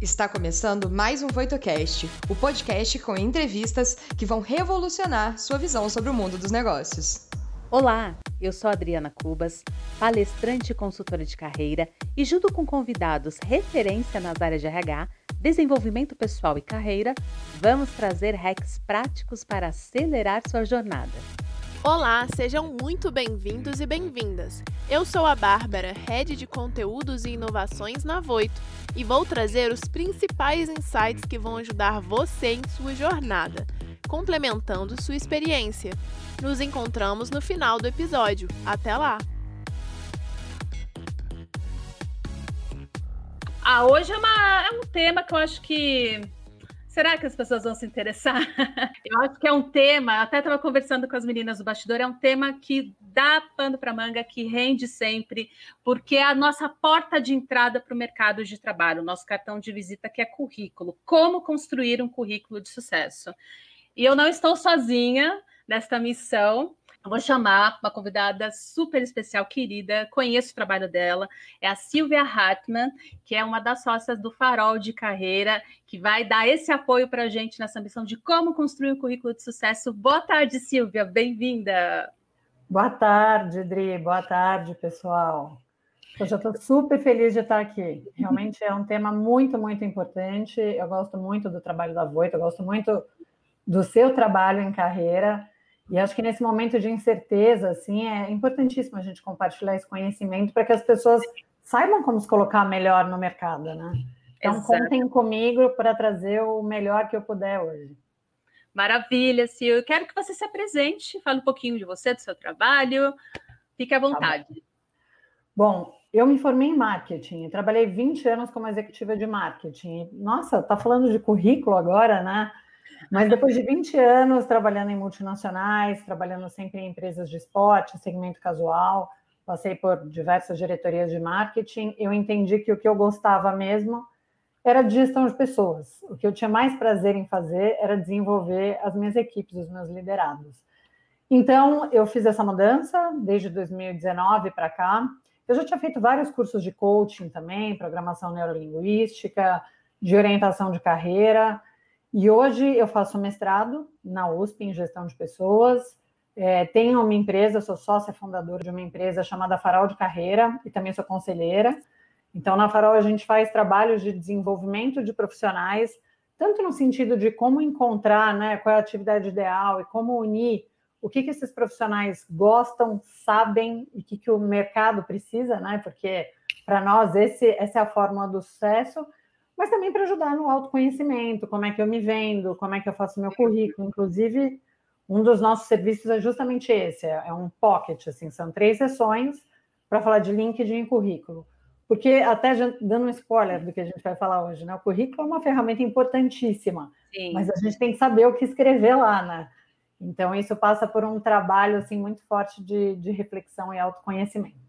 Está começando mais um VoitoCast, o podcast com entrevistas que vão revolucionar sua visão sobre o mundo dos negócios. Olá, eu sou Adriana Cubas, palestrante e consultora de carreira, e junto com convidados referência nas áreas de RH, desenvolvimento pessoal e carreira, vamos trazer hacks práticos para acelerar sua jornada. Olá, sejam muito bem-vindos e bem-vindas. Eu sou a Bárbara, Head de Conteúdos e Inovações na Voito, e vou trazer os principais insights que vão ajudar você em sua jornada, complementando sua experiência. Nos encontramos no final do episódio. Até lá! Ah, hoje é, uma, é um tema que eu acho que Será que as pessoas vão se interessar? Eu acho que é um tema, até estava conversando com as meninas do bastidor, é um tema que dá pano para manga, que rende sempre, porque é a nossa porta de entrada para o mercado de trabalho, o nosso cartão de visita que é currículo. Como construir um currículo de sucesso? E eu não estou sozinha nesta missão. Eu vou chamar uma convidada super especial, querida, conheço o trabalho dela, é a Silvia Hartmann, que é uma das sócias do Farol de Carreira, que vai dar esse apoio para a gente nessa missão de como construir um currículo de sucesso. Boa tarde, Silvia, bem-vinda. Boa tarde, Dri, boa tarde, pessoal. Eu já estou super feliz de estar aqui. Realmente é um tema muito, muito importante. Eu gosto muito do trabalho da Voito, eu gosto muito do seu trabalho em carreira. E acho que nesse momento de incerteza, assim, é importantíssimo a gente compartilhar esse conhecimento para que as pessoas saibam como se colocar melhor no mercado, né? Então, Exato. contem comigo para trazer o melhor que eu puder hoje. Maravilha, Sil. Eu quero que você se apresente, fale um pouquinho de você, do seu trabalho. Fique à vontade. Tá bom. bom, eu me formei em marketing, trabalhei 20 anos como executiva de marketing. Nossa, tá falando de currículo agora, né? Mas depois de 20 anos trabalhando em multinacionais, trabalhando sempre em empresas de esporte, segmento casual, passei por diversas diretorias de marketing, eu entendi que o que eu gostava mesmo era de gestão de pessoas. O que eu tinha mais prazer em fazer era desenvolver as minhas equipes, os meus liderados. Então, eu fiz essa mudança desde 2019 para cá. Eu já tinha feito vários cursos de coaching também, programação neurolinguística, de orientação de carreira, e hoje eu faço mestrado na USP em gestão de pessoas. É, tenho uma empresa, sou sócia fundadora de uma empresa chamada Farol de Carreira e também sou conselheira. Então, na Farol, a gente faz trabalhos de desenvolvimento de profissionais, tanto no sentido de como encontrar né, qual é a atividade ideal e como unir o que, que esses profissionais gostam, sabem e o que, que o mercado precisa, né? Porque para nós esse, essa é a fórmula do sucesso mas também para ajudar no autoconhecimento, como é que eu me vendo, como é que eu faço meu currículo. Inclusive, um dos nossos serviços é justamente esse, é um pocket, assim, são três sessões para falar de LinkedIn e currículo. Porque, até dando um spoiler do que a gente vai falar hoje, né? O currículo é uma ferramenta importantíssima, Sim. mas a gente tem que saber o que escrever lá, né? Então, isso passa por um trabalho, assim, muito forte de, de reflexão e autoconhecimento.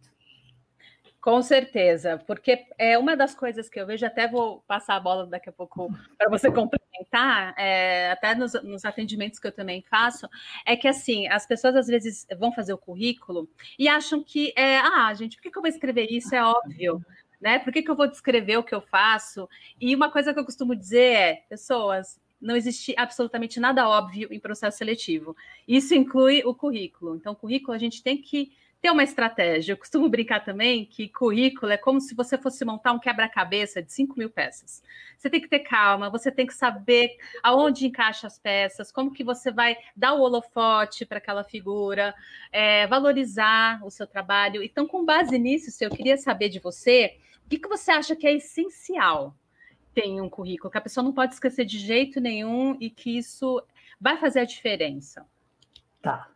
Com certeza, porque é uma das coisas que eu vejo, até vou passar a bola daqui a pouco para você complementar, é, até nos, nos, atendimentos que eu também faço, é que assim, as pessoas às vezes vão fazer o currículo e acham que, é, ah, gente, por que, que eu vou escrever isso? É óbvio. Né? Por que, que eu vou descrever o que eu faço? E uma coisa que eu costumo dizer é, pessoas, não existe absolutamente nada óbvio em processo seletivo. Isso inclui o currículo. Então, o currículo a gente tem que ter uma estratégia. Eu costumo brincar também que currículo é como se você fosse montar um quebra-cabeça de 5 mil peças. Você tem que ter calma, você tem que saber aonde encaixa as peças, como que você vai dar o holofote para aquela figura, é, valorizar o seu trabalho. Então, com base nisso, eu queria saber de você, o que, que você acha que é essencial ter um currículo, que a pessoa não pode esquecer de jeito nenhum e que isso vai fazer a diferença? Tá.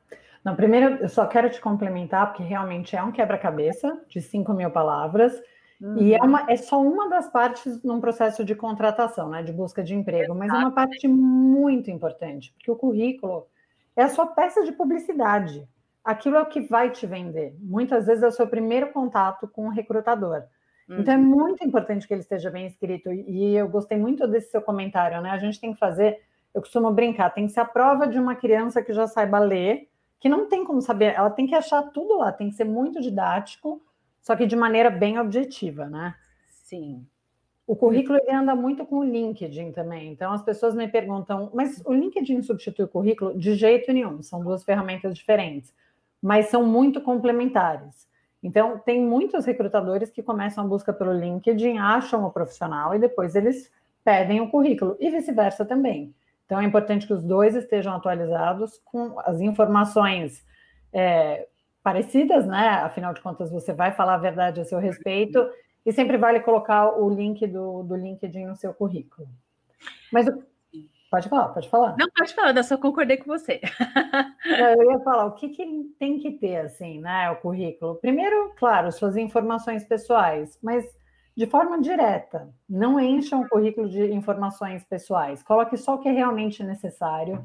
Não, primeiro, eu só quero te complementar, porque realmente é um quebra-cabeça de 5 mil palavras, uhum. e é, uma, é só uma das partes num processo de contratação, né, de busca de emprego, mas é uma parte muito importante, porque o currículo é a sua peça de publicidade. Aquilo é o que vai te vender. Muitas vezes é o seu primeiro contato com o recrutador. Uhum. Então é uhum. muito importante que ele esteja bem escrito. E eu gostei muito desse seu comentário, né? A gente tem que fazer, eu costumo brincar, tem que ser a prova de uma criança que já saiba ler que não tem como saber, ela tem que achar tudo lá, tem que ser muito didático, só que de maneira bem objetiva, né? Sim. O currículo ele anda muito com o LinkedIn também. Então as pessoas me perguntam, mas o LinkedIn substitui o currículo? De jeito nenhum, são duas ferramentas diferentes, mas são muito complementares. Então tem muitos recrutadores que começam a busca pelo LinkedIn, acham o profissional e depois eles pedem o currículo e vice-versa também. Então é importante que os dois estejam atualizados com as informações é, parecidas, né? Afinal de contas, você vai falar a verdade a seu respeito e sempre vale colocar o link do, do LinkedIn no seu currículo. Mas pode falar, pode falar. Não, pode falar, eu só concordei com você. eu ia falar, o que, que tem que ter, assim, né, o currículo? Primeiro, claro, suas informações pessoais, mas de forma direta. Não encham o currículo de informações pessoais. Coloque só o que é realmente necessário.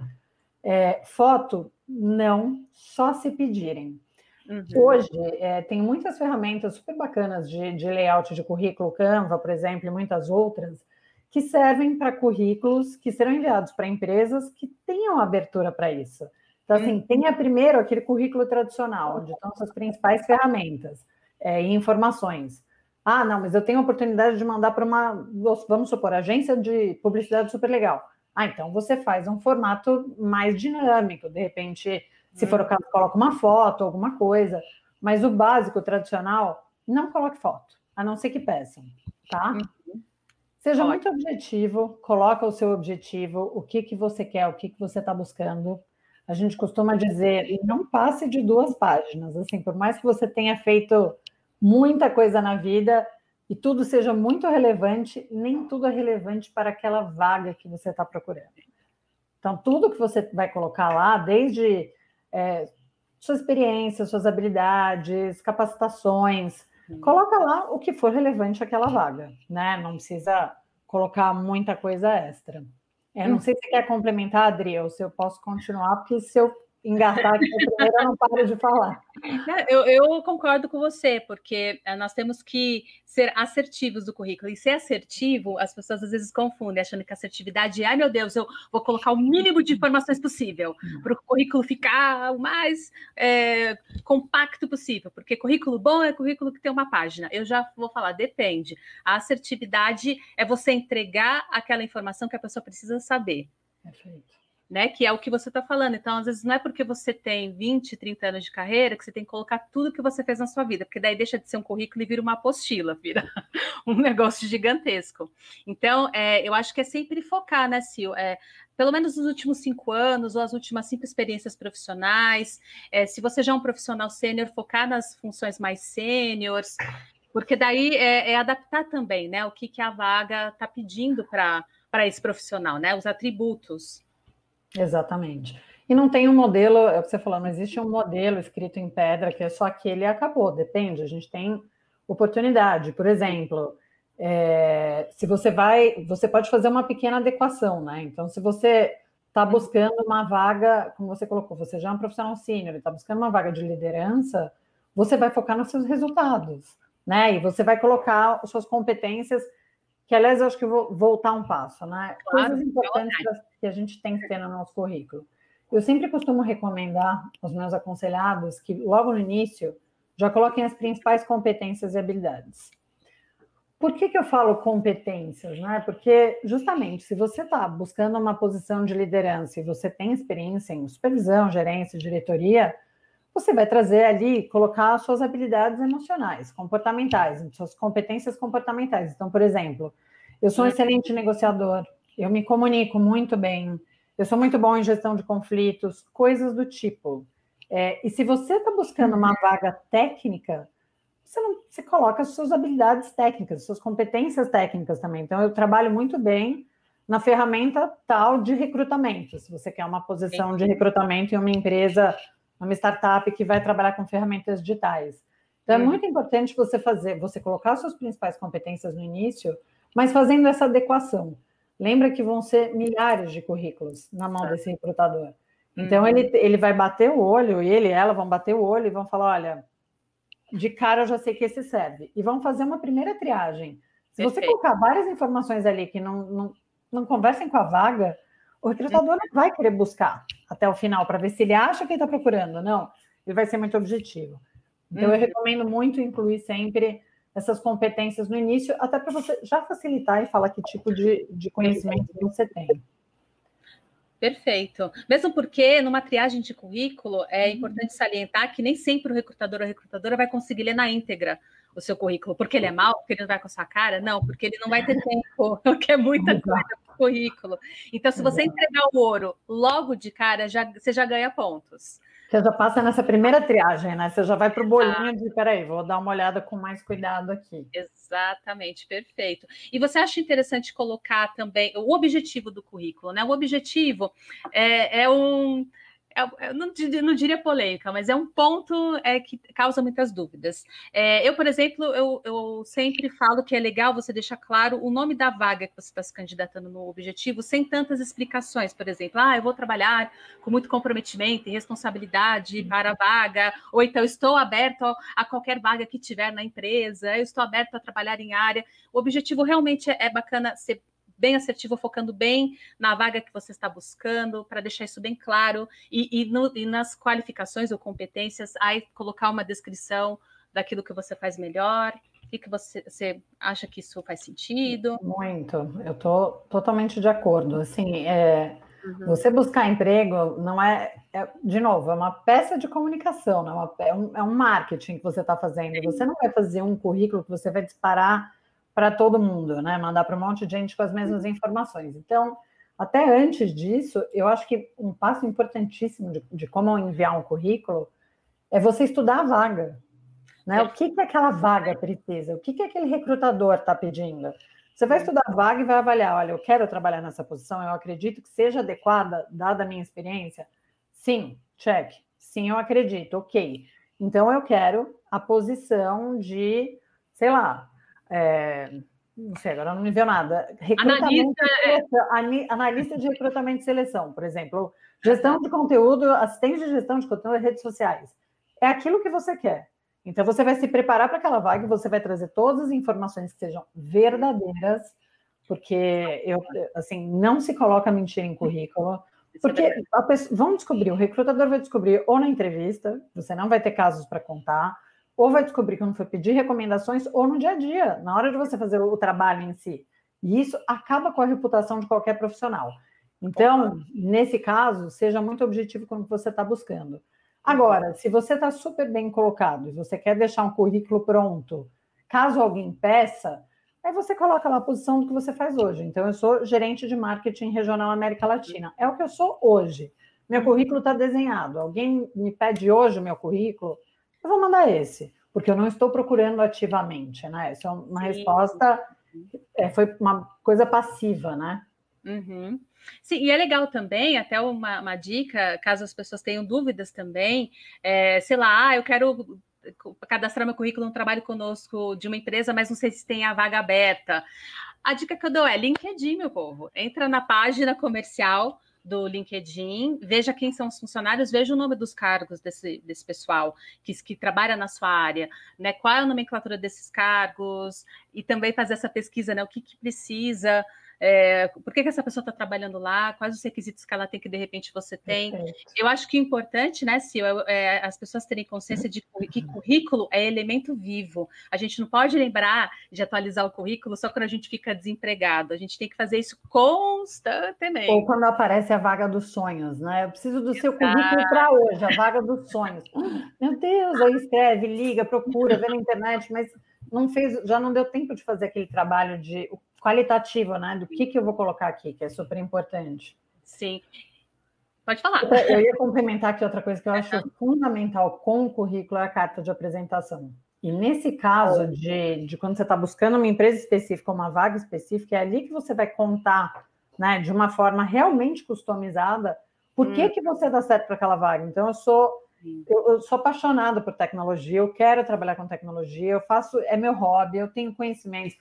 É, foto, não, só se pedirem. Uhum. Hoje, é, tem muitas ferramentas super bacanas de, de layout de currículo, Canva, por exemplo, e muitas outras, que servem para currículos que serão enviados para empresas que tenham abertura para isso. Então, assim, uhum. tenha primeiro aquele currículo tradicional, onde estão suas principais ferramentas é, e informações. Ah, não, mas eu tenho a oportunidade de mandar para uma, vamos supor, agência de publicidade super legal. Ah, então você faz um formato mais dinâmico, de repente se for o caso, coloca uma foto, alguma coisa. Mas o básico, o tradicional, não coloque foto, a não ser que peçam, tá? Uhum. Seja Ótimo. muito objetivo, coloca o seu objetivo, o que, que você quer, o que, que você está buscando. A gente costuma dizer, não passe de duas páginas, assim, por mais que você tenha feito muita coisa na vida e tudo seja muito relevante, nem tudo é relevante para aquela vaga que você está procurando. Então, tudo que você vai colocar lá, desde é, sua experiência, suas habilidades, capacitações. Hum. Coloca lá o que for relevante àquela vaga, né? Não precisa colocar muita coisa extra. É, não hum. sei se você quer complementar, Adri, ou se eu posso continuar, porque se eu engatar primeiro, eu não paro de falar. Eu, eu, concordo com você, porque eh, nós temos que ser assertivos do currículo. E ser assertivo, as pessoas às vezes confundem, achando que assertividade é, ai meu Deus, eu vou colocar o mínimo de informações possível para o currículo ficar o mais é, compacto possível. Porque currículo bom é currículo que tem uma página. Eu já vou falar, depende. A assertividade é você entregar aquela informação que a pessoa precisa saber. Perfeito né? Que é o que você está falando. Então, às vezes, não é porque você tem 20, 30 anos de carreira que você tem que colocar tudo que você fez na sua vida, porque daí deixa de ser um currículo e vira uma apostila, vira um negócio gigantesco. Então, é, eu acho que é sempre focar, né, Sil? É, pelo menos nos últimos cinco anos ou as últimas cinco experiências profissionais. É, se você já é um profissional sênior, focar nas funções mais sêniores, porque daí é, é, adaptar também, né? O que, que a vaga está pedindo para esse profissional, né? Os atributos. Exatamente. E não tem um modelo, é o que você falou, não existe um modelo escrito em pedra que é só aquele e acabou, depende, a gente tem oportunidade. Por exemplo, é, se você vai, você pode fazer uma pequena adequação, né? Então, se você está buscando uma vaga, como você colocou, você já é um profissional sênior, está buscando uma vaga de liderança, você vai focar nos seus resultados, né? E você vai colocar as suas competências que aliás eu acho que eu vou voltar um passo, né? Claro, Coisas importantes que a gente tem que ter no nosso currículo. Eu sempre costumo recomendar aos meus aconselhados que logo no início já coloquem as principais competências e habilidades. Por que, que eu falo competências? Né? Porque, justamente, se você está buscando uma posição de liderança e você tem experiência em supervisão, gerência, diretoria, você vai trazer ali, colocar suas habilidades emocionais, comportamentais, suas competências comportamentais. Então, por exemplo, eu sou um excelente negociador, eu me comunico muito bem, eu sou muito bom em gestão de conflitos, coisas do tipo. É, e se você está buscando uma vaga técnica, você, não, você coloca as suas habilidades técnicas, suas competências técnicas também. Então, eu trabalho muito bem na ferramenta tal de recrutamento. Se você quer uma posição de recrutamento em uma empresa uma startup que vai trabalhar com ferramentas digitais. Então, é uhum. muito importante você fazer, você colocar suas principais competências no início, mas fazendo essa adequação. Lembra que vão ser milhares de currículos na mão desse recrutador. Então, uhum. ele, ele vai bater o olho, ele e ela vão bater o olho e vão falar: olha, de cara eu já sei que esse serve. E vão fazer uma primeira triagem. Se Perfeito. você colocar várias informações ali que não, não, não conversem com a vaga, o recrutador não vai querer buscar até o final para ver se ele acha que ele está procurando. Não, ele vai ser muito objetivo. Então, eu uhum. recomendo muito incluir sempre essas competências no início, até para você já facilitar e falar que tipo de, de conhecimento você tem. Perfeito. Mesmo porque numa triagem de currículo é uhum. importante salientar que nem sempre o recrutador ou a recrutadora vai conseguir ler na íntegra o seu currículo, porque ele é mal, porque ele não vai com a sua cara, não, porque ele não vai ter tempo, porque é muita coisa currículo. Então, se você entregar o ouro logo de cara, já, você já ganha pontos. Você já passa nessa primeira triagem, né? Você já vai para o bolinho de, peraí, vou dar uma olhada com mais cuidado aqui. Exatamente, perfeito. E você acha interessante colocar também o objetivo do currículo, né? O objetivo é, é um é, eu não, não, diria polêmica, mas é um ponto é, que causa muitas dúvidas. É, eu, por exemplo, eu, eu, sempre falo que é legal você deixar claro o nome da vaga que você está se candidatando no objetivo, sem tantas explicações. Por exemplo, ah, eu vou trabalhar com muito comprometimento e responsabilidade para a vaga, ou então estou aberto a qualquer vaga que tiver na empresa, eu estou aberto a trabalhar em área. O objetivo realmente é, é bacana ser bem assertivo, focando bem na vaga que você está buscando, para deixar isso bem claro, e, e, no, e, nas qualificações ou competências, aí colocar uma descrição daquilo que você faz melhor. O que, você, você acha que isso faz sentido? Muito, eu estou totalmente de acordo. Assim, é, uhum. você buscar emprego não é, é, de novo, é uma peça de comunicação, não é, uma, é, um, é um marketing que você está fazendo. Você não vai fazer um currículo que você vai disparar para todo mundo, né? Mandar para um monte de gente com as mesmas informações. Então, até antes disso, eu acho que um passo importantíssimo de, de como enviar um currículo é você estudar a vaga. Né? O que, que aquela vaga precisa? O que, que aquele recrutador está pedindo? Você vai estudar a vaga e vai avaliar: olha, eu quero trabalhar nessa posição, eu acredito que seja adequada, dada a minha experiência. Sim, check. Sim, eu acredito, ok. Então eu quero a posição de, sei lá, é, não sei, agora não me viu nada. Analista, é. de analista de recrutamento e seleção, por exemplo. Gestão de conteúdo, assistente de gestão de conteúdo redes sociais. É aquilo que você quer. Então, você vai se preparar para aquela vaga e você vai trazer todas as informações que sejam verdadeiras, porque eu, assim, não se coloca mentira em currículo. É porque pessoa, vão descobrir, o recrutador vai descobrir ou na entrevista, você não vai ter casos para contar, ou vai descobrir quando for pedir recomendações, ou no dia a dia, na hora de você fazer o trabalho em si. E isso acaba com a reputação de qualquer profissional. Então, nesse caso, seja muito objetivo quando você está buscando. Agora, se você está super bem colocado e você quer deixar um currículo pronto, caso alguém peça, aí você coloca lá a posição do que você faz hoje. Então, eu sou gerente de marketing regional América Latina. É o que eu sou hoje. Meu currículo está desenhado. Alguém me pede hoje o meu currículo, eu vou mandar esse, porque eu não estou procurando ativamente, né? Essa é uma Sim. resposta, é, foi uma coisa passiva, né? Uhum. Sim, e é legal também, até uma, uma, dica, caso as pessoas tenham dúvidas também, é, sei lá, ah, eu quero cadastrar meu currículo no trabalho conosco de uma empresa, mas não sei se tem a vaga aberta. A dica que eu dou é LinkedIn, meu povo. Entra na página comercial do LinkedIn, veja quem são os funcionários, veja o nome dos cargos desse, desse pessoal que, que trabalha na sua área, né? Qual é a nomenclatura desses cargos, e também fazer essa pesquisa, né? O que, que precisa é, por que, que essa pessoa está trabalhando lá, quais os requisitos que ela tem que de repente você tem. Perfeito. Eu acho que é importante, né, Sil, é, as pessoas terem consciência de que currículo é elemento vivo. A gente não pode lembrar de atualizar o currículo só quando a gente fica desempregado. A gente tem que fazer isso constantemente. Ou quando aparece a vaga dos sonhos, né? Eu preciso do Exato. seu currículo para hoje, a vaga dos sonhos. Meu Deus, aí escreve, liga, procura, vê na internet, mas não fez, já não deu tempo de fazer aquele trabalho de qualitativo, né? Do que, que eu vou colocar aqui, que é super importante. Sim. Pode falar. Eu ia complementar aqui outra coisa que eu acho fundamental com o currículo é a carta de apresentação. E nesse caso de, de quando você está buscando uma empresa específica, uma vaga específica, é ali que você vai contar, né, de uma forma realmente customizada, por que, hum. que você dá certo para aquela vaga. Então, eu sou eu, eu, sou apaixonada por tecnologia, eu quero trabalhar com tecnologia, eu faço, é meu hobby, eu tenho conhecimentos.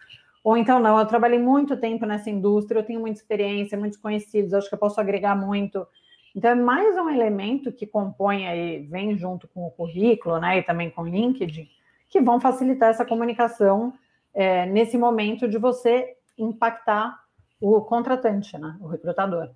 Ou então não, eu trabalhei muito tempo nessa indústria, eu tenho muita experiência, muitos conhecidos, acho que eu posso agregar muito. Então é mais um elemento que compõe aí, vem junto com o currículo, né, e também com o LinkedIn, que vão facilitar essa comunicação é, nesse momento de você impactar o contratante, né, o recrutador.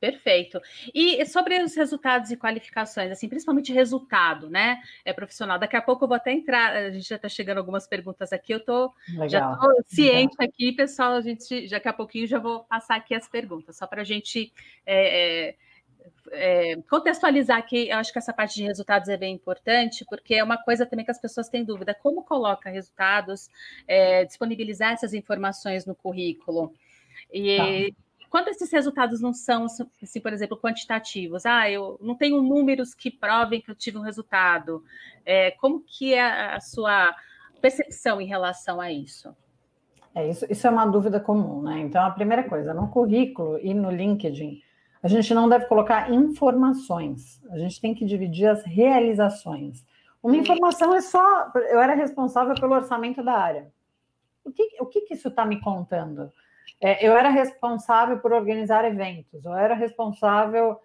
Perfeito. E sobre os resultados e qualificações, assim, principalmente resultado, né? É profissional. Daqui a pouco eu vou até entrar, a gente já está chegando algumas perguntas aqui, eu tô, já estou ciente Legal. aqui, pessoal. A gente daqui a pouquinho já vou passar aqui as perguntas, só para a gente é, é, é, contextualizar aqui, eu acho que essa parte de resultados é bem importante, porque é uma coisa também que as pessoas têm dúvida: como coloca resultados, é, disponibilizar essas informações no currículo. E. Tá quando esses resultados não são, assim, por exemplo, quantitativos, ah, eu não tenho números que provem que eu tive um resultado, é, como que é a sua percepção em relação a isso? É, isso, isso é uma dúvida comum, né? Então, a primeira coisa, no currículo e no LinkedIn, a gente não deve colocar informações, a gente tem que dividir as realizações. Uma informação é só, eu era responsável pelo orçamento da área. O que, o que, que isso está me contando? É, eu era responsável por organizar eventos, eu era responsável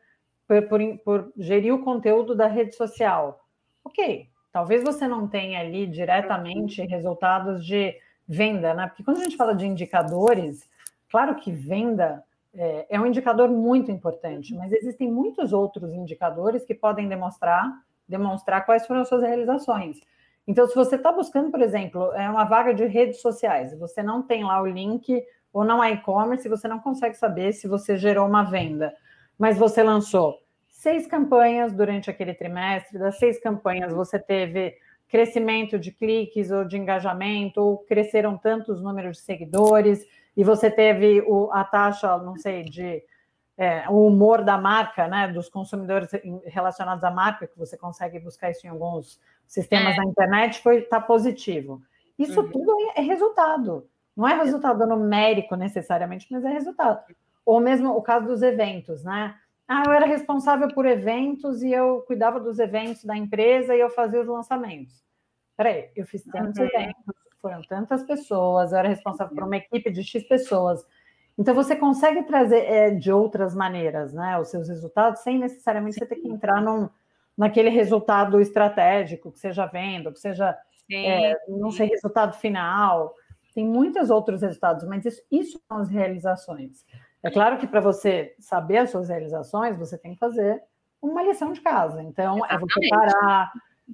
por, por, por, gerir o conteúdo da rede social. Ok, talvez você não tenha ali diretamente resultados de venda, né? Porque quando a gente fala de indicadores, claro que venda é, é um indicador muito importante, mas existem muitos outros indicadores que podem demonstrar, demonstrar quais foram as suas realizações. Então, se você está buscando, por exemplo, é uma vaga de redes sociais, você não tem lá o link ou não é e-commerce, você não consegue saber se você gerou uma venda, mas você lançou seis campanhas durante aquele trimestre, das seis campanhas você teve crescimento de cliques ou de engajamento, ou cresceram tantos números de seguidores, e você teve o, a taxa, não sei, de é, o humor da marca, né, dos consumidores relacionados à marca, que você consegue buscar isso em alguns sistemas é. da internet, foi tá positivo. Isso uhum. tudo é, é resultado. Não é resultado numérico necessariamente, mas é resultado. Ou mesmo o caso dos eventos, né? Ah, eu era responsável por eventos e eu cuidava dos eventos da empresa e eu fazia os lançamentos. Peraí, eu fiz tantos uhum. eventos, foram tantas pessoas, eu era responsável por uma equipe de X pessoas. Então você consegue trazer é, de outras maneiras, né, os seus resultados, sem necessariamente você ter que entrar num, naquele resultado estratégico, que seja venda, que seja, é, não sei, resultado final tem muitos outros resultados, mas isso, isso são as realizações. É claro que para você saber as suas realizações, você tem que fazer uma lição de casa. Então, Exatamente. é você parar.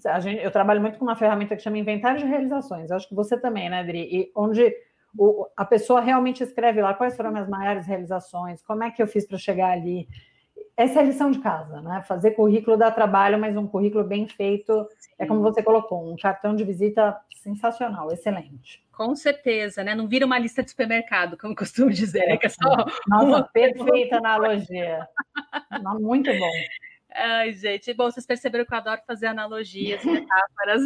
A gente, eu trabalho muito com uma ferramenta que chama Inventário de Realizações. Eu acho que você também, né, Adri? E onde o, a pessoa realmente escreve lá quais foram as minhas maiores realizações, como é que eu fiz para chegar ali. Essa é a lição de casa, né? Fazer currículo dá trabalho, mas um currículo bem feito é como você colocou, um cartão de visita sensacional, excelente. Com certeza, né? Não vira uma lista de supermercado, como costumo dizer, né? Que é só Nossa, uma... perfeita analogia. Muito bom. Ai, gente, bom, vocês perceberam que eu adoro fazer analogias, metáforas.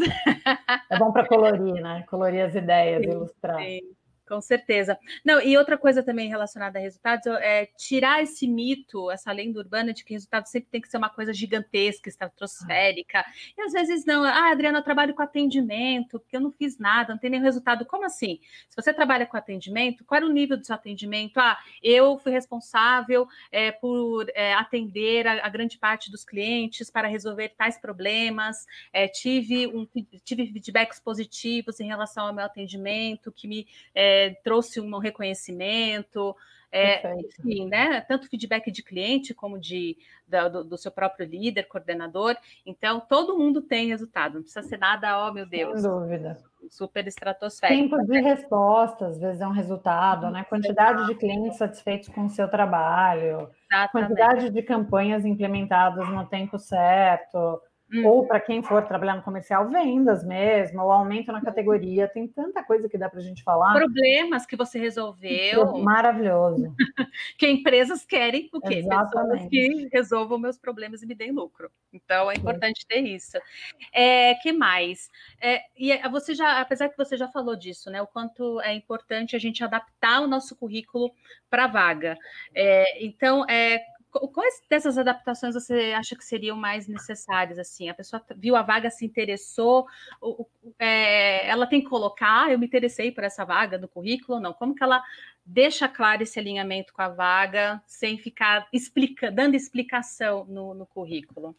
É bom para colorir, né? Colorir as ideias, sim, ilustrar. Sim. Com certeza. Não, e outra coisa também relacionada a resultados é tirar esse mito, essa lenda urbana de que resultado sempre tem que ser uma coisa gigantesca, estratosférica. E às vezes não. Ah, Adriana, eu trabalho com atendimento, porque eu não fiz nada, não tem nenhum resultado. Como assim? Se você trabalha com atendimento, qual era o nível do seu atendimento? Ah, eu fui responsável é, por é, atender a, a, grande parte dos clientes para resolver tais problemas, é, tive, um, tive feedbacks positivos em relação ao meu atendimento, que me é, trouxe um reconhecimento, é, enfim, né? Tanto feedback de cliente como de, da, do, do, seu próprio líder, coordenador. Então, todo mundo tem resultado, não precisa ser nada, oh meu Deus. Sem dúvida. Super estratosférico. Tempo de resposta, às vezes é um resultado, né? Quantidade de clientes satisfeitos com o seu trabalho, Exatamente. quantidade de campanhas implementadas no tempo certo Hum. Ou para quem for trabalhar no comercial, vendas mesmo, o aumento na categoria, tem tanta coisa que dá para a gente falar. Problemas que você resolveu. Maravilhoso. que empresas querem o quê? Exatamente. Pessoas que resolvam meus problemas e me deem lucro. Então é importante ter isso. É, que mais? É, e é, você já, apesar que você já falou disso, né? O quanto é importante a gente adaptar o nosso currículo para a vaga. É, então, é, Quais dessas adaptações você acha que seriam mais necessárias? Assim, a pessoa viu a vaga, se interessou, é, ela tem que colocar, eu me interessei por essa vaga no currículo, não? Como que ela deixa claro esse alinhamento com a vaga, sem ficar explica, dando explicação no, no currículo?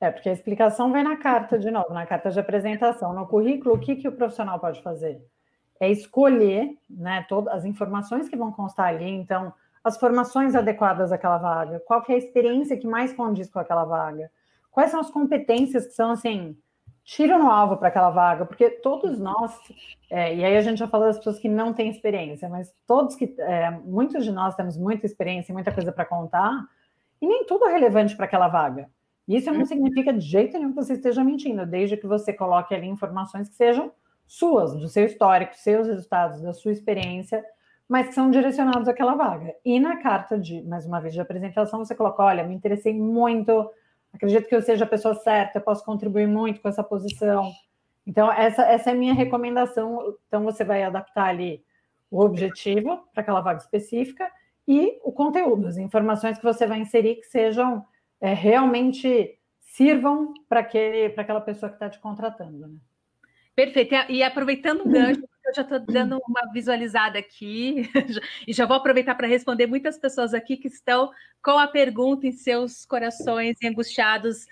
É, porque a explicação vem na carta, de novo, na carta de apresentação. No currículo, o que, que o profissional pode fazer? É escolher né, todas as informações que vão constar ali, então as formações adequadas àquela vaga? Qual é a experiência que mais condiz com aquela vaga? Quais são as competências que são, assim, tiro no alvo para aquela vaga? Porque todos nós, é, e aí a gente já falou das pessoas que não têm experiência, mas todos que, é, muitos de nós temos muita experiência e muita coisa para contar, e nem tudo é relevante para aquela vaga. Isso não significa de jeito nenhum que você esteja mentindo, desde que você coloque ali informações que sejam suas, do seu histórico, seus resultados, da sua experiência, mas que são direcionados àquela vaga. E na carta de, mais uma vez, de apresentação, você coloca: olha, me interessei muito, acredito que eu seja a pessoa certa, eu posso contribuir muito com essa posição. Então, essa, essa é a minha recomendação. Então, você vai adaptar ali o objetivo para aquela vaga específica e o conteúdo, as informações que você vai inserir que sejam é, realmente sirvam para aquela pessoa que está te contratando. Né? Perfeito. E aproveitando o gancho, já estou dando uma visualizada aqui, e já vou aproveitar para responder muitas pessoas aqui que estão com a pergunta em seus corações angustiados.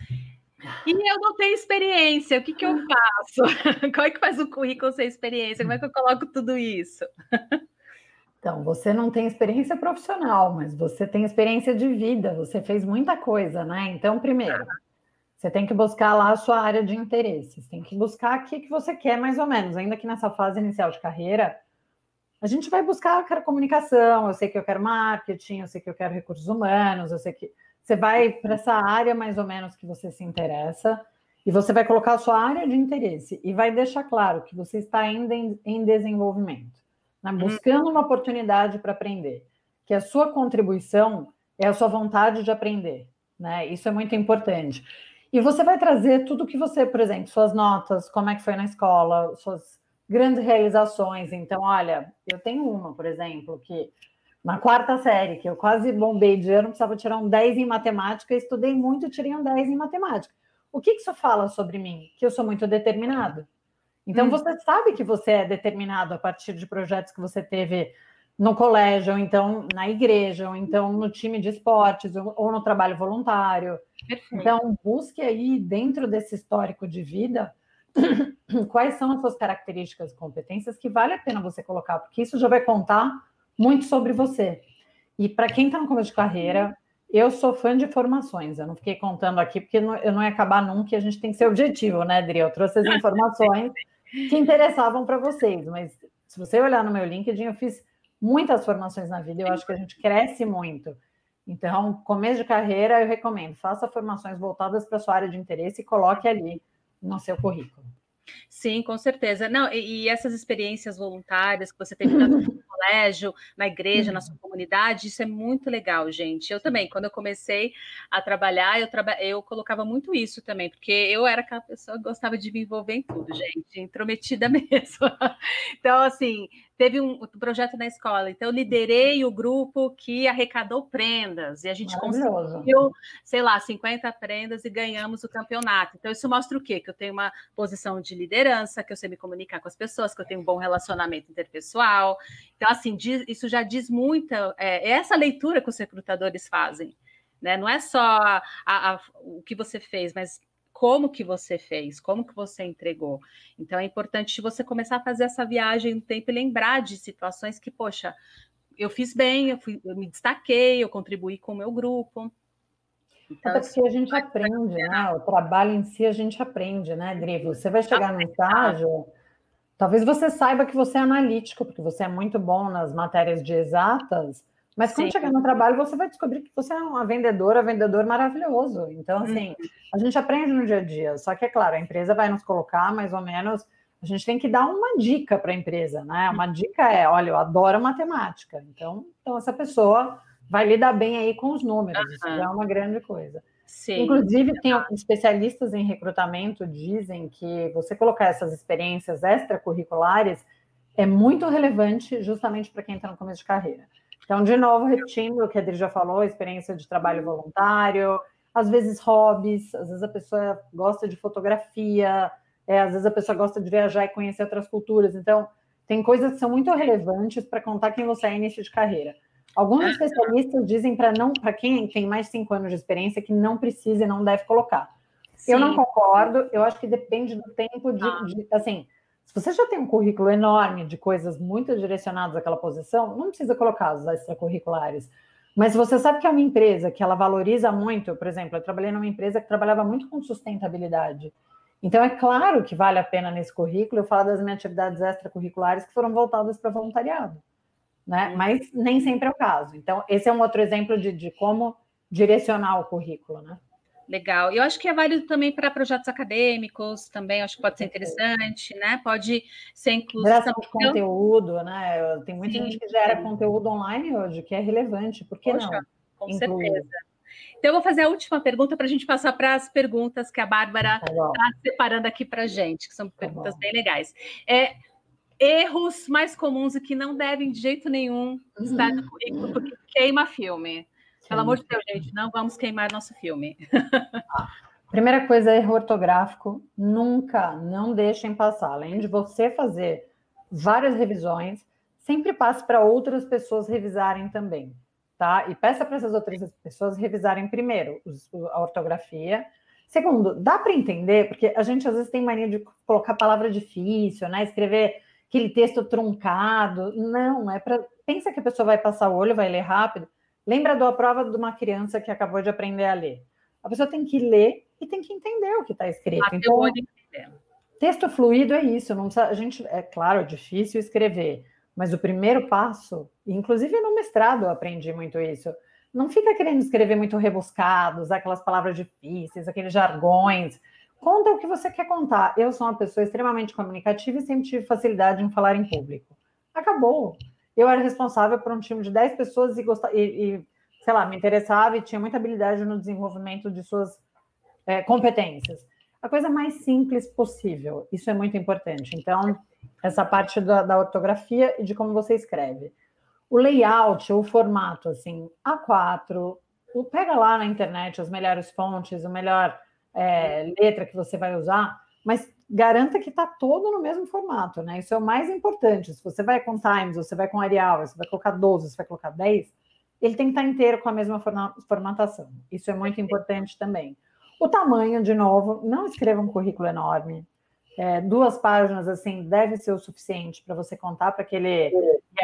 E eu não tenho experiência, o que, que eu faço? Como é que faz o currículo sem experiência? Como é que eu coloco tudo isso? Então, você não tem experiência profissional, mas você tem experiência de vida, você fez muita coisa, né? Então, primeiro, você tem que buscar lá a sua área de interesse, você tem que buscar o que você quer, mais ou menos, ainda que nessa fase inicial de carreira, a gente vai buscar, eu quero comunicação, eu sei que eu quero marketing, eu sei que eu quero recursos humanos, eu sei que você vai para essa área mais ou menos que você se interessa, e você vai colocar a sua área de interesse e vai deixar claro que você está ainda em, em desenvolvimento né? Uhum. buscando uma oportunidade para aprender, que a sua contribuição é a sua vontade de aprender, né? Isso é muito importante. E você vai trazer tudo que você, por exemplo, suas notas, como é que foi na escola, suas grandes realizações. Então, olha, eu tenho uma, por exemplo, que na quarta série, que eu quase bombei de ano, precisava tirar um 10 em matemática, estudei muito, tirei um 10 em matemática. O que, que isso fala sobre mim? Que eu sou muito determinado. Então, hum. você sabe que você é determinado a partir de projetos que você teve no colégio, ou então na igreja, ou então no time de esportes, ou, ou no trabalho voluntário. Perfeito. Então, busque aí, dentro desse histórico de vida, quais são as suas características e competências que vale a pena você colocar, porque isso já vai contar muito sobre você. E para quem está no começo de carreira, eu sou fã de formações, eu não fiquei contando aqui, porque eu não ia acabar nunca, e a gente tem que ser objetivo, né, Adri? Eu trouxe as informações que interessavam para vocês. Mas se você olhar no meu LinkedIn, eu fiz muitas formações na vida, eu acho que a gente cresce muito. Então, começo de carreira, eu recomendo, faça formações voltadas para sua área de interesse e coloque ali no seu currículo. Sim, com certeza. Não, e, e essas experiências voluntárias que você teve no colégio, na igreja, na sua comunidade, isso é muito legal, gente. Eu também, quando eu comecei a trabalhar, eu, traba eu colocava muito isso também, porque eu era aquela pessoa que gostava de me envolver em tudo, gente, intrometida mesmo. Então, assim, teve um projeto na escola, então eu liderei o grupo que arrecadou prendas e a gente conseguiu, sei lá, 50 prendas e ganhamos o campeonato. Então isso mostra o quê? Que eu tenho uma posição de liderança, que eu sei me comunicar com as pessoas, que eu tenho um bom relacionamento interpessoal. Então assim, diz, isso já diz muito, é, é, essa leitura que os recrutadores fazem. Né? Não é só a, a, o que você fez, mas como que você fez, como que você entregou. Então é importante você começar a fazer essa viagem no tempo e lembrar de situações que, poxa, eu fiz bem, eu, fui, eu me destaquei, eu contribuí com o meu grupo. Então, Até porque a gente aprende, né? O trabalho em si a gente aprende, né, Dri? Você vai chegar no estágio, talvez você saiba que você é analítico, porque você é muito bom nas matérias de exatas, mas quando Sim. chegar no trabalho, você vai descobrir que você é uma vendedora, vendedor maravilhoso. Então, assim, uhum. a gente aprende no dia a dia. Só que, é claro, a empresa vai nos colocar mais ou menos. A gente tem que dar uma dica para a empresa, né? Uma dica é: olha, eu adoro matemática. Então, então essa pessoa vai lidar bem aí com os números. Uhum. Isso já é uma grande coisa. Sim. Inclusive, tem especialistas em recrutamento dizem que você colocar essas experiências extracurriculares é muito relevante justamente para quem está no começo de carreira. Então, de novo, repetindo o que a Adri já falou, experiência de trabalho voluntário, às vezes hobbies, às vezes a pessoa gosta de fotografia, é, às vezes a pessoa gosta de viajar e conhecer outras culturas. Então, tem coisas que são muito relevantes para contar quem você é início de carreira. Alguns especialistas dizem para não, para quem tem mais de cinco anos de experiência, que não precisa e não deve colocar. Sim. Eu não concordo, eu acho que depende do tempo de, ah. de assim, Se você já tem um currículo enorme de coisas muito direcionadas àquela posição, não precisa colocar os extracurriculares. Mas se você sabe que é uma empresa que ela valoriza muito, por exemplo, eu trabalhei numa empresa que trabalhava muito com sustentabilidade. Então, é claro que vale a pena nesse currículo eu falar das minhas atividades extracurriculares que foram voltadas para voluntariado. Né? Uhum. Mas nem sempre é o caso. Então, esse é um outro exemplo de, de como direcionar o currículo, né? Legal. Eu acho que é válido também para projetos acadêmicos, também acho que pode ser interessante, né? Pode ser incluso. Geração de conteúdo, né? Tem muita Sim. gente que gera conteúdo online hoje, que é relevante, por que Poxa, não? Com Incluir. certeza. Então, eu vou fazer a última pergunta para a gente passar para as perguntas que a Bárbara está tá separando aqui para a gente, que são tá perguntas tá bem legais. É, erros mais comuns e que não devem de jeito nenhum estar no currículo, porque queima filme. Pelo amor de Deus, gente, não vamos queimar nosso filme. Primeira coisa é erro ortográfico. Nunca, não deixem passar. Além de você fazer várias revisões, sempre passe para outras pessoas revisarem também, tá? E peça para essas outras pessoas revisarem primeiro a ortografia. Segundo, dá para entender, porque a gente às vezes tem mania de colocar palavra difícil, né? Escrever aquele texto truncado. Não, é para. Pensa que a pessoa vai passar o olho, vai ler rápido. Lembra da prova de uma criança que acabou de aprender a ler. A pessoa tem que ler e tem que entender o que está escrito. então, texto fluido é isso. Não a gente, é claro, é difícil escrever, mas o primeiro passo, inclusive no mestrado eu aprendi muito isso. Não fica querendo escrever muito rebuscado, usar aquelas palavras difíceis, aqueles jargões. Conta o que você quer contar. Eu sou uma pessoa extremamente comunicativa e sempre tive facilidade em falar em público. Acabou eu era responsável por um time de 10 pessoas e, gostava, e, e sei lá, me interessava e tinha muita habilidade no desenvolvimento de suas é, competências. A coisa mais simples possível, isso é muito importante. Então, essa parte da, da ortografia e de como você escreve. O layout, o formato, assim, A4, o, pega lá na internet as melhores fontes, a melhor é, letra que você vai usar, mas garanta que está todo no mesmo formato, né? Isso é o mais importante. Se você vai com Times, você vai com Arial, você vai colocar 12, você vai colocar 10, ele tem que estar tá inteiro com a mesma formatação. Isso é muito importante também. O tamanho, de novo, não escreva um currículo enorme. É, duas páginas assim deve ser o suficiente para você contar para aquele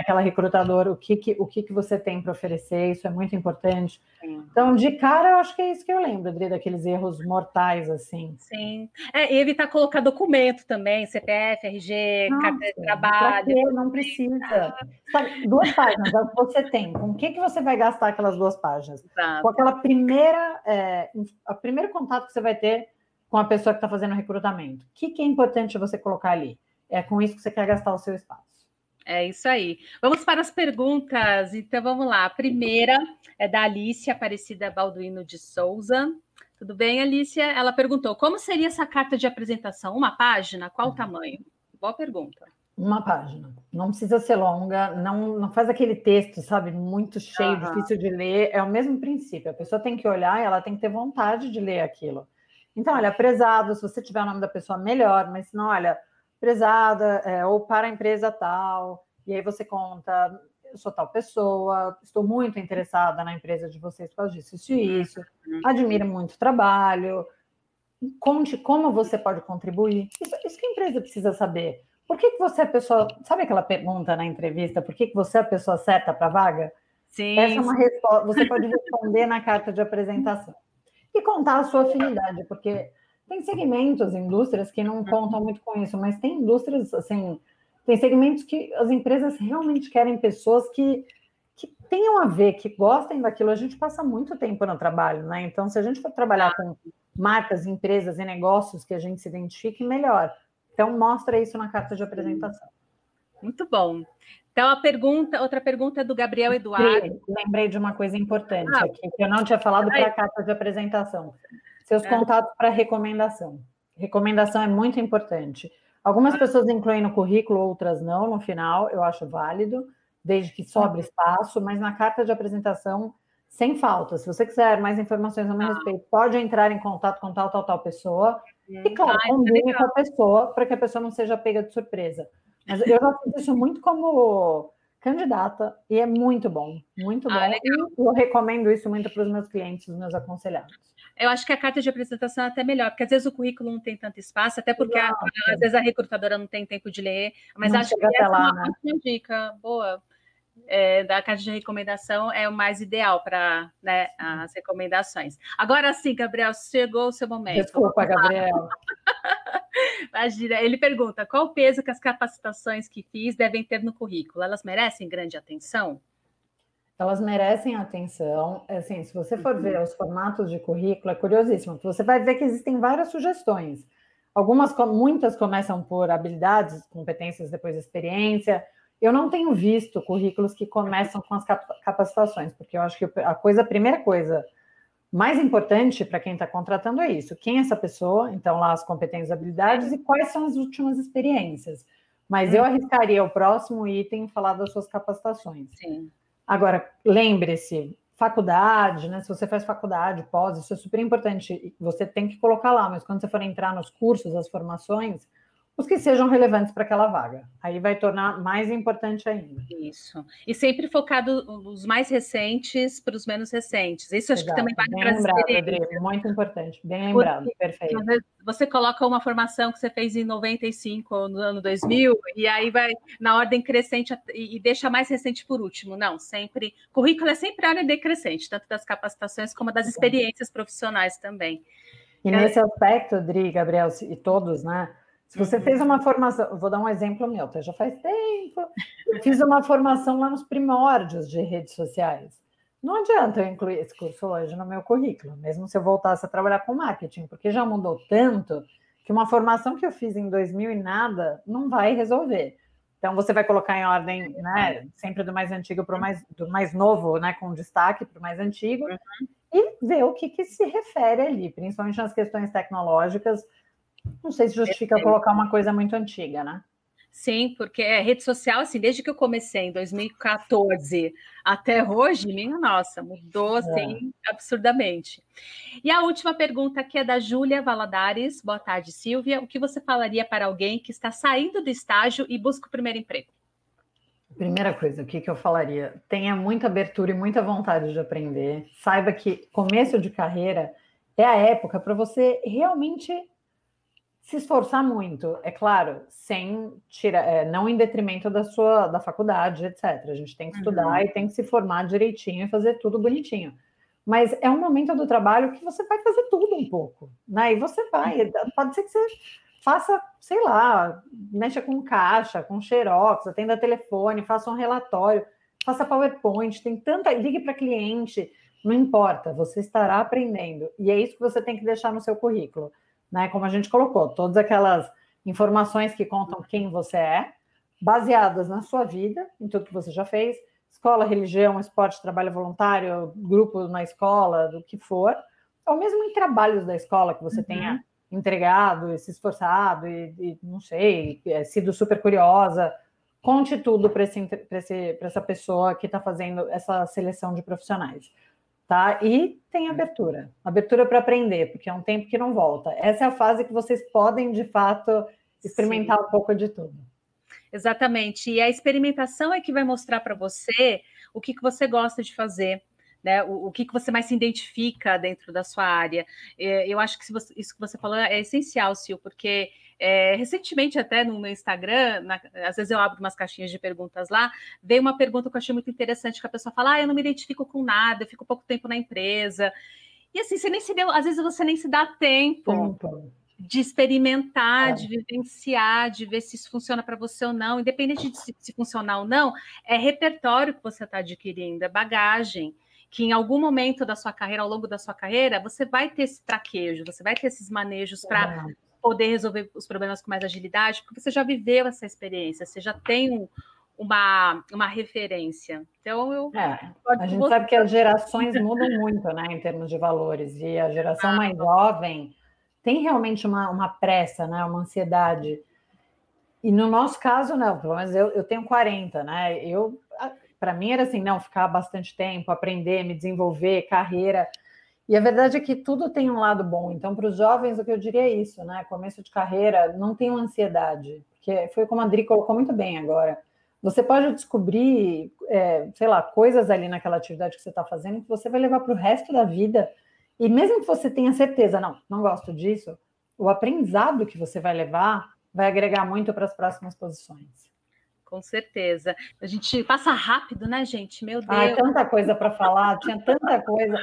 aquela recrutadora o que, que o que, que você tem para oferecer isso é muito importante sim. então de cara eu acho que é isso que eu lembro Adri, daqueles erros mortais assim sim é, e evitar colocar documento também CPF RG Nossa, carteira de trabalho não precisa Sabe, duas páginas você tem com o que que você vai gastar aquelas duas páginas Exato. com aquela primeira é, a primeiro contato que você vai ter com a pessoa que está fazendo o recrutamento. O que, que é importante você colocar ali? É com isso que você quer gastar o seu espaço. É isso aí. Vamos para as perguntas. Então vamos lá. A primeira é da Alicia Aparecida Balduino de Souza. Tudo bem, Alicia? Ela perguntou: como seria essa carta de apresentação? Uma página? Qual o tamanho? Boa pergunta. Uma página. Não precisa ser longa, não, não faz aquele texto, sabe, muito cheio, uhum. difícil de ler. É o mesmo princípio. A pessoa tem que olhar e ela tem que ter vontade de ler aquilo. Então, olha, prezado, se você tiver o nome da pessoa, melhor, mas não, olha, prezada, é, ou para a empresa tal, e aí você conta, eu sou tal pessoa, estou muito interessada na empresa de vocês por causa disso, isso e isso, uhum. admiro muito o trabalho, conte como você pode contribuir. Isso, isso que a empresa precisa saber. Por que, que você é a pessoa. Sabe aquela pergunta na entrevista? Por que, que você é a pessoa certa para a vaga? Sim. Essa é uma resposta. Você pode responder na carta de apresentação e contar a sua afinidade, porque tem segmentos, indústrias que não uhum. contam muito com isso, mas tem indústrias, assim, tem segmentos que as empresas realmente querem pessoas que, que tenham a ver, que gostem daquilo. A gente passa muito tempo no trabalho, né? Então, se a gente for trabalhar com marcas, empresas e negócios que a gente se identifique, melhor. Então, mostra isso na carta de apresentação. Muito bom. Então, a pergunta, outra pergunta é do Gabriel Eduardo. Lembrei de uma coisa importante ah, aqui, que eu não tinha falado para a carta de apresentação. Seus é. contatos para recomendação. Recomendação é muito importante. Algumas ah. pessoas incluem no currículo, outras não, no final, eu acho válido, desde que sobre espaço, mas na carta de apresentação, sem falta. Se você quiser mais informações a meu ah. respeito, pode entrar em contato com tal, tal, tal pessoa. E, claro, combine com a pessoa para que a pessoa não seja pega de surpresa. Mas eu já fiz isso muito como candidata e é muito bom, muito ah, bom. Legal. eu recomendo isso muito para os meus clientes, os meus aconselhados. Eu acho que a carta de apresentação é até melhor, porque às vezes o currículo não tem tanto espaço, até porque a, às vezes a recrutadora não tem tempo de ler, mas não acho que essa lá, é uma né? dica boa. É, da carta de recomendação é o mais ideal para né, as recomendações. Agora sim, Gabriel, chegou o seu momento. Desculpa, Gabriel. Imagina, ele pergunta: qual o peso que as capacitações que fiz devem ter no currículo? Elas merecem grande atenção? Elas merecem atenção. Assim, se você for uhum. ver os formatos de currículo, é curiosíssimo. Você vai ver que existem várias sugestões. Algumas, muitas começam por habilidades, competências, depois experiência. Eu não tenho visto currículos que começam com as capacitações, porque eu acho que a coisa, a primeira coisa mais importante para quem está contratando é isso: quem é essa pessoa, então lá as competências e habilidades e quais são as últimas experiências. Mas eu uhum. arriscaria o próximo item falar das suas capacitações. Sim. Agora, lembre-se, faculdade, né? Se você faz faculdade, pós, isso é super importante. Você tem que colocar lá, mas quando você for entrar nos cursos, as formações, os que sejam relevantes para aquela vaga. Aí vai tornar mais importante ainda. Isso. E sempre focado os mais recentes para os menos recentes. Isso acho Exato. que também vale para lembrado, Rodrigo, muito importante. Bem lembrado, Porque, perfeito. Você coloca uma formação que você fez em 95 ou no ano 2000 e aí vai na ordem crescente e deixa mais recente por último. Não, sempre. Currículo é sempre área decrescente, tanto das capacitações como das experiências profissionais também. E é. nesse aspecto, Dri, Gabriel e todos, né? Se você uhum. fez uma formação, vou dar um exemplo meu, até já faz tempo, eu fiz uma formação lá nos primórdios de redes sociais. Não adianta eu incluir esse curso hoje no meu currículo, mesmo se eu voltasse a trabalhar com marketing, porque já mudou tanto que uma formação que eu fiz em 2000 e nada não vai resolver. Então você vai colocar em ordem, né, sempre do mais antigo para o mais do mais novo, né, com destaque para o mais antigo, uhum. e ver o que, que se refere ali, principalmente nas questões tecnológicas não sei se justifica colocar uma coisa muito antiga, né? Sim, porque é rede social, assim, desde que eu comecei em 2014 até hoje, minha nossa, mudou assim é. absurdamente. E a última pergunta aqui é da Júlia Valadares. Boa tarde, Silvia. O que você falaria para alguém que está saindo do estágio e busca o primeiro emprego? Primeira coisa, o que, que eu falaria? Tenha muita abertura e muita vontade de aprender. Saiba que começo de carreira é a época para você realmente se esforçar muito, é claro, sem tirar, é, não em detrimento da sua da faculdade, etc. A gente tem que estudar uhum. e tem que se formar direitinho e fazer tudo bonitinho. Mas é um momento do trabalho que você vai fazer tudo um pouco, né? E você vai, pode ser que você faça, sei lá, mexa com caixa, com xerox, atenda telefone, faça um relatório, faça PowerPoint, tem tanta, ligue para cliente, não importa, você estará aprendendo. E é isso que você tem que deixar no seu currículo né? Como a gente colocou, todas aquelas informações que contam quem você é, baseadas na sua vida, em tudo que você já fez, escola, religião, esporte, trabalho voluntário, grupo na escola, do que for, ou mesmo em trabalhos da escola que você uhum. tenha entregado, se esforçado e, e não sei, é, sido super curiosa, conte tudo para essa pessoa que está fazendo essa seleção de profissionais tá? E tem abertura, abertura para aprender, porque é um tempo que não volta. Essa é a fase que vocês podem, de fato, experimentar Sim. um pouco de tudo. Exatamente. E a experimentação é que vai mostrar para você o que, que você gosta de fazer. Né, o, o que, que você mais se identifica dentro da sua área. É, eu acho que você, isso que você falou é essencial, Sil, porque é, recentemente, até no meu Instagram, na, às vezes eu abro umas caixinhas de perguntas lá, veio uma pergunta que eu achei muito interessante, que a pessoa fala: ah, eu não me identifico com nada, eu fico pouco tempo na empresa. E assim, você nem se deu, às vezes você nem se dá tempo. tempo. De experimentar, é. de vivenciar, de ver se isso funciona para você ou não, independente de se, se funcionar ou não, é repertório que você está adquirindo, é bagagem que em algum momento da sua carreira, ao longo da sua carreira, você vai ter esse traquejo, você vai ter esses manejos para poder resolver os problemas com mais agilidade, porque você já viveu essa experiência, você já tem um, uma, uma referência. Então, eu. É, a gente sabe que as gerações mudam muito, né, em termos de valores, e a geração ah, mais jovem tem realmente uma, uma pressa, né, uma ansiedade. E no nosso caso, não, pelo menos eu, eu tenho 40, né? Eu, para mim, era assim, não, ficar bastante tempo, aprender, me desenvolver, carreira. E a verdade é que tudo tem um lado bom. Então, para os jovens, o que eu diria é isso, né? Começo de carreira, não tenham ansiedade, porque foi como a Adri colocou muito bem agora. Você pode descobrir, é, sei lá, coisas ali naquela atividade que você está fazendo que você vai levar para o resto da vida. E mesmo que você tenha certeza, não, não gosto disso, o aprendizado que você vai levar vai agregar muito para as próximas posições. Com certeza. A gente passa rápido, né, gente? Meu Deus. Ai, tanta coisa para falar, tinha tanta coisa.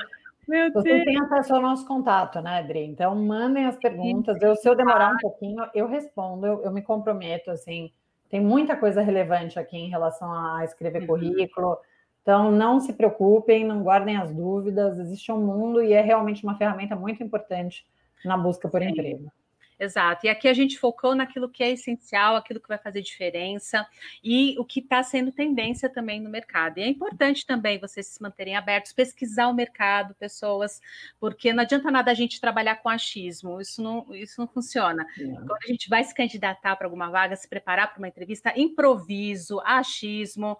Meu Você Deus. tem acesso ao nosso contato, né, Adri? Então, mandem as perguntas. Eu, se eu demorar um pouquinho, eu respondo, eu, eu me comprometo, assim. Tem muita coisa relevante aqui em relação a escrever uhum. currículo. Então, não se preocupem, não guardem as dúvidas. Existe um mundo e é realmente uma ferramenta muito importante na busca por Sim. emprego. Exato. E aqui a gente focou naquilo que é essencial, aquilo que vai fazer diferença e o que está sendo tendência também no mercado. E é importante também vocês se manterem abertos, pesquisar o mercado, pessoas, porque não adianta nada a gente trabalhar com achismo, isso não, isso não funciona. Não. Quando a gente vai se candidatar para alguma vaga, se preparar para uma entrevista, improviso, achismo.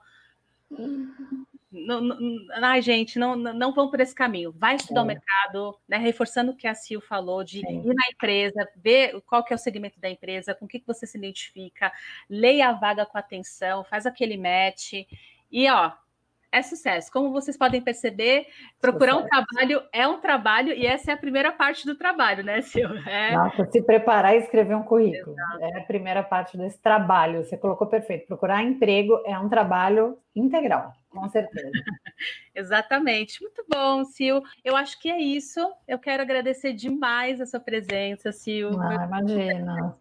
Não, não, ai, gente, não, não vão por esse caminho. Vai estudar é. o mercado, né, reforçando o que a Sil falou, de ir na empresa, ver qual que é o segmento da empresa, com o que, que você se identifica, leia a vaga com atenção, faz aquele match. E, ó, é sucesso. Como vocês podem perceber, procurar sucesso. um trabalho é um trabalho e essa é a primeira parte do trabalho, né, Sil? É... Nossa, se preparar e escrever um currículo Exato. é a primeira parte desse trabalho. Você colocou perfeito. Procurar emprego é um trabalho integral. Com certeza. Exatamente. Muito bom, Sil. Eu acho que é isso. Eu quero agradecer demais a sua presença, Sil. Ah, imagina.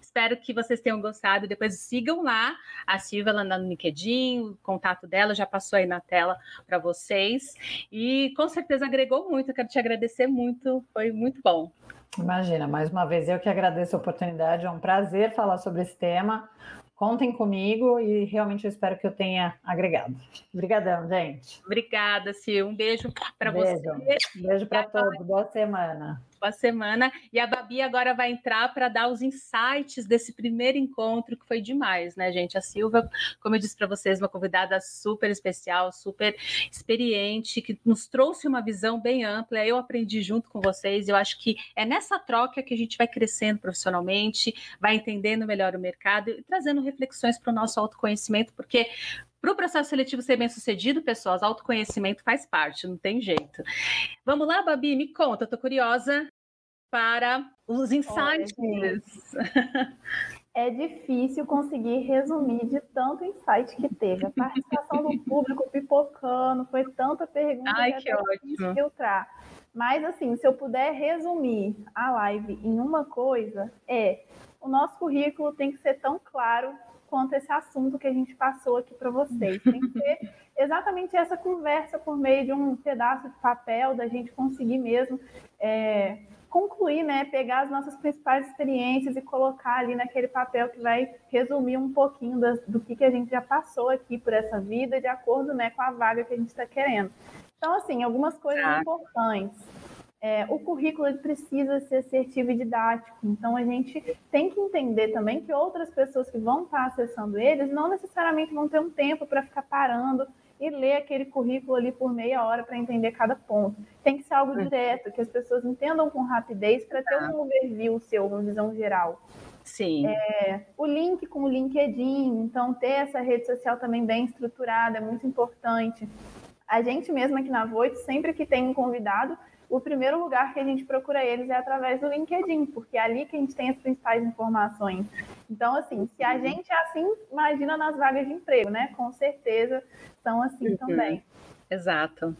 Espero que vocês tenham gostado. Depois sigam lá a Silvia lá no LinkedIn, o contato dela já passou aí na tela para vocês. E com certeza agregou muito. Eu quero te agradecer muito. Foi muito bom. Imagina, mais uma vez eu que agradeço a oportunidade. É um prazer falar sobre esse tema. Contem comigo e realmente eu espero que eu tenha agregado. Obrigadão, gente. Obrigada, Sil. Um beijo para você. Beijo para todos. Boa semana a semana. E a Babi agora vai entrar para dar os insights desse primeiro encontro, que foi demais, né, gente? A Silva, como eu disse para vocês, uma convidada super especial, super experiente, que nos trouxe uma visão bem ampla. Eu aprendi junto com vocês. Eu acho que é nessa troca que a gente vai crescendo profissionalmente, vai entendendo melhor o mercado e trazendo reflexões para o nosso autoconhecimento, porque para o processo seletivo ser bem sucedido, pessoas, autoconhecimento faz parte, não tem jeito. Vamos lá, Babi, me conta, eu tô curiosa para os insights. é difícil conseguir resumir de tanto insight que teve. A participação do público pipocando, foi tanta pergunta Ai, que, que ótimo. filtrar. Mas assim, se eu puder resumir a live em uma coisa, é o nosso currículo tem que ser tão claro quanto esse assunto que a gente passou aqui para vocês. Tem que ser exatamente essa conversa por meio de um pedaço de papel, da gente conseguir mesmo é, concluir, né, pegar as nossas principais experiências e colocar ali naquele papel que vai resumir um pouquinho das, do que, que a gente já passou aqui por essa vida, de acordo né, com a vaga que a gente está querendo. Então, assim, algumas coisas tá. importantes. É, o currículo precisa ser assertivo e didático. Então, a gente tem que entender também que outras pessoas que vão estar acessando eles não necessariamente vão ter um tempo para ficar parando e ler aquele currículo ali por meia hora para entender cada ponto. Tem que ser algo direto, que as pessoas entendam com rapidez para ter um overview seu, uma visão geral. Sim. É, o link com o LinkedIn, então ter essa rede social também bem estruturada é muito importante. A gente mesmo aqui na Voit, sempre que tem um convidado, o primeiro lugar que a gente procura eles é através do LinkedIn, porque é ali que a gente tem as principais informações. Então, assim, se a gente é assim, imagina nas vagas de emprego, né? Com certeza são assim uhum. também. Exato.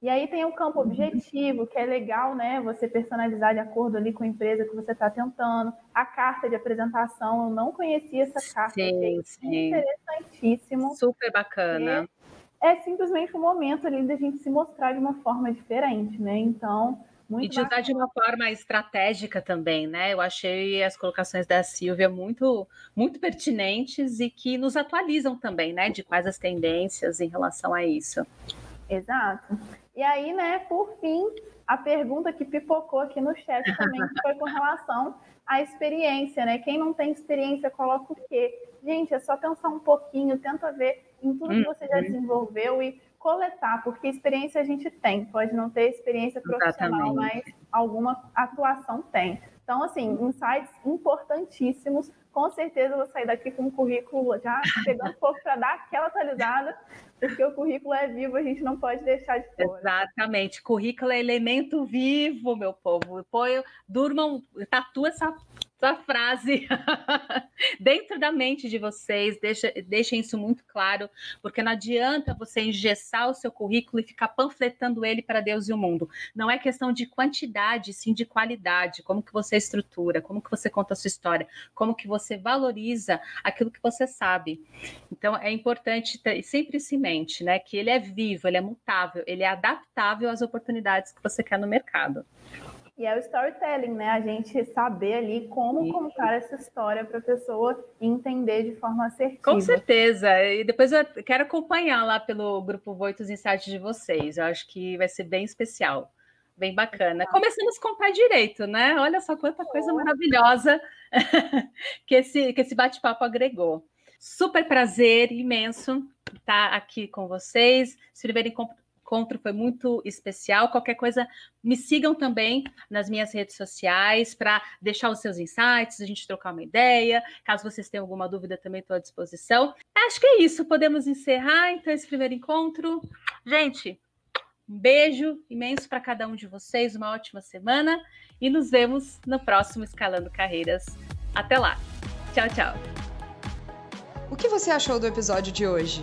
E aí tem o campo objetivo, que é legal, né? Você personalizar de acordo ali com a empresa que você está tentando. A carta de apresentação, eu não conhecia essa carta. Sim, sim. Interessantíssimo. Super bacana é simplesmente um momento ali da gente se mostrar de uma forma diferente, né? Então, muito e de usar de uma forma estratégica também, né? Eu achei as colocações da Silvia muito, muito pertinentes e que nos atualizam também, né? De quais as tendências em relação a isso. Exato. E aí, né, por fim, a pergunta que pipocou aqui no chat também foi com relação à experiência, né? Quem não tem experiência coloca o quê? Gente, é só pensar um pouquinho, tenta ver em tudo que você já uhum. desenvolveu e coletar, porque experiência a gente tem, pode não ter experiência profissional, Exatamente. mas alguma atuação tem. Então, assim, insights importantíssimos com certeza eu vou sair daqui com um currículo já pegando fogo para dar aquela atualizada, porque o currículo é vivo, a gente não pode deixar de fora. Exatamente, currículo é elemento vivo, meu povo. Põe, durmam, tatua essa essa frase dentro da mente de vocês, deixa, deixem isso muito claro, porque não adianta você engessar o seu currículo e ficar panfletando ele para Deus e o mundo. Não é questão de quantidade, sim de qualidade, como que você estrutura, como que você conta a sua história, como que você valoriza aquilo que você sabe. Então é importante ter sempre isso em mente, né? Que ele é vivo, ele é mutável, ele é adaptável às oportunidades que você quer no mercado. E é o storytelling, né? A gente saber ali como contar essa história para a pessoa entender de forma assertiva. Com certeza. E depois eu quero acompanhar lá pelo grupo Voitos Insights de vocês. Eu acho que vai ser bem especial. Bem bacana. Começamos com o pé direito, né? Olha só quanta coisa maravilhosa que esse, que esse bate-papo agregou. Super prazer imenso estar aqui com vocês. Se inscreverem encontro foi muito especial. Qualquer coisa, me sigam também nas minhas redes sociais para deixar os seus insights, a gente trocar uma ideia. Caso vocês tenham alguma dúvida, também estou à disposição. Acho que é isso. Podemos encerrar então esse primeiro encontro. Gente, um beijo imenso para cada um de vocês, uma ótima semana e nos vemos no próximo Escalando Carreiras. Até lá. Tchau, tchau. O que você achou do episódio de hoje?